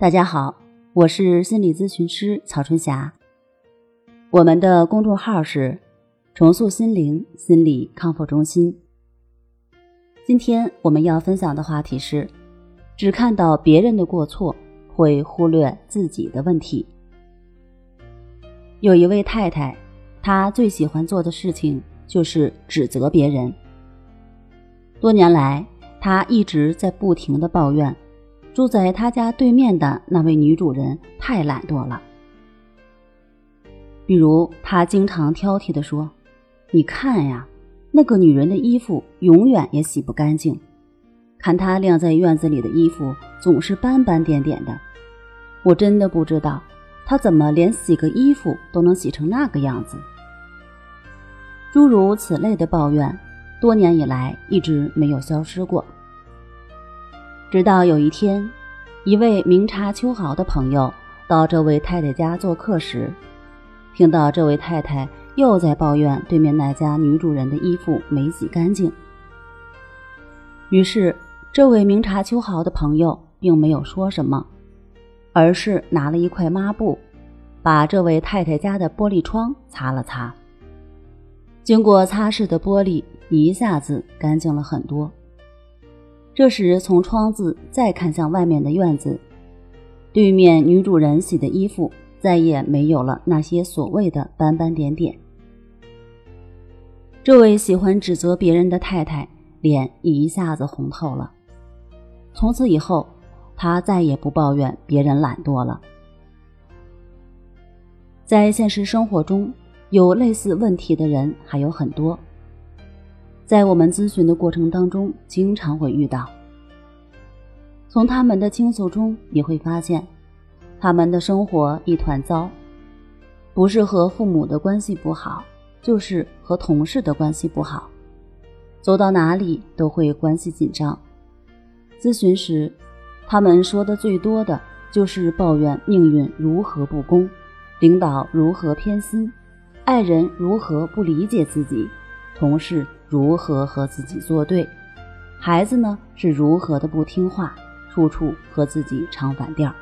大家好，我是心理咨询师曹春霞。我们的公众号是“重塑心灵心理康复中心”。今天我们要分享的话题是：只看到别人的过错，会忽略自己的问题。有一位太太，她最喜欢做的事情就是指责别人。多年来，她一直在不停的抱怨。住在他家对面的那位女主人太懒惰了。比如，他经常挑剔地说：“你看呀，那个女人的衣服永远也洗不干净，看她晾在院子里的衣服总是斑斑点点的。我真的不知道她怎么连洗个衣服都能洗成那个样子。”诸如此类的抱怨，多年以来一直没有消失过。直到有一天，一位明察秋毫的朋友到这位太太家做客时，听到这位太太又在抱怨对面那家女主人的衣服没洗干净。于是，这位明察秋毫的朋友并没有说什么，而是拿了一块抹布，把这位太太家的玻璃窗擦了擦。经过擦拭的玻璃一下子干净了很多。这时，从窗子再看向外面的院子，对面女主人洗的衣服再也没有了那些所谓的斑斑点点。这位喜欢指责别人的太太脸一下子红透了。从此以后，她再也不抱怨别人懒惰了。在现实生活中，有类似问题的人还有很多。在我们咨询的过程当中，经常会遇到。从他们的倾诉中，你会发现，他们的生活一团糟，不是和父母的关系不好，就是和同事的关系不好，走到哪里都会关系紧张。咨询时，他们说的最多的就是抱怨命运如何不公，领导如何偏心，爱人如何不理解自己，同事。如何和自己作对？孩子呢是如何的不听话，处处和自己唱反调。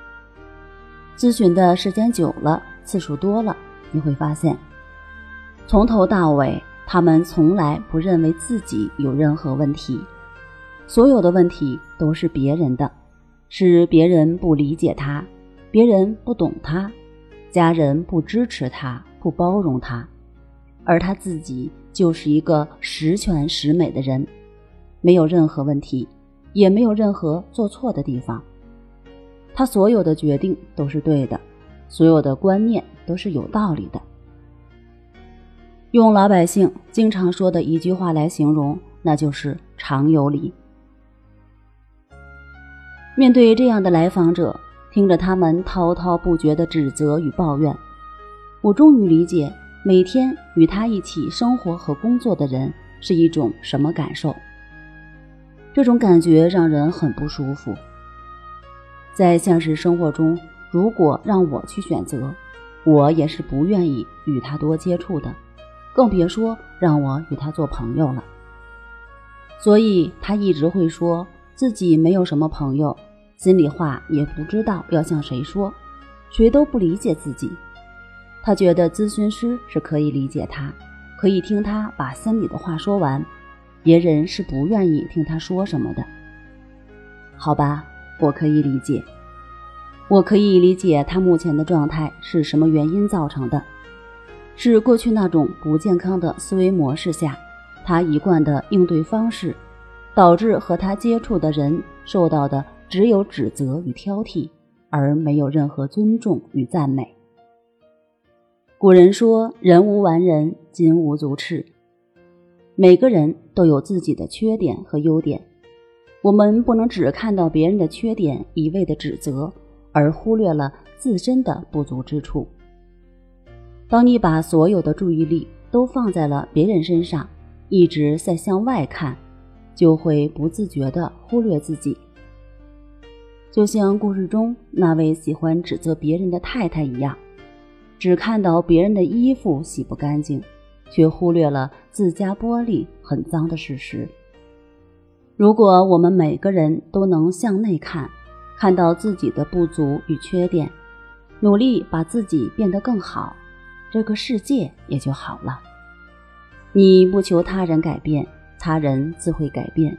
咨询的时间久了，次数多了，你会发现，从头到尾，他们从来不认为自己有任何问题，所有的问题都是别人的，是别人不理解他，别人不懂他，家人不支持他，不包容他，而他自己。就是一个十全十美的人，没有任何问题，也没有任何做错的地方。他所有的决定都是对的，所有的观念都是有道理的。用老百姓经常说的一句话来形容，那就是常有理。面对这样的来访者，听着他们滔滔不绝的指责与抱怨，我终于理解。每天与他一起生活和工作的人是一种什么感受？这种感觉让人很不舒服。在现实生活中，如果让我去选择，我也是不愿意与他多接触的，更别说让我与他做朋友了。所以，他一直会说自己没有什么朋友，心里话也不知道要向谁说，谁都不理解自己。他觉得咨询师是可以理解他，可以听他把心里的话说完，别人是不愿意听他说什么的。好吧，我可以理解，我可以理解他目前的状态是什么原因造成的，是过去那种不健康的思维模式下，他一贯的应对方式，导致和他接触的人受到的只有指责与挑剔，而没有任何尊重与赞美。古人说：“人无完人，金无足赤。”每个人都有自己的缺点和优点，我们不能只看到别人的缺点，一味的指责，而忽略了自身的不足之处。当你把所有的注意力都放在了别人身上，一直在向外看，就会不自觉地忽略自己。就像故事中那位喜欢指责别人的太太一样。只看到别人的衣服洗不干净，却忽略了自家玻璃很脏的事实。如果我们每个人都能向内看，看到自己的不足与缺点，努力把自己变得更好，这个世界也就好了。你不求他人改变，他人自会改变，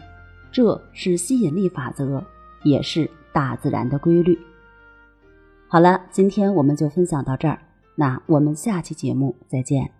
这是吸引力法则，也是大自然的规律。好了，今天我们就分享到这儿，那我们下期节目再见。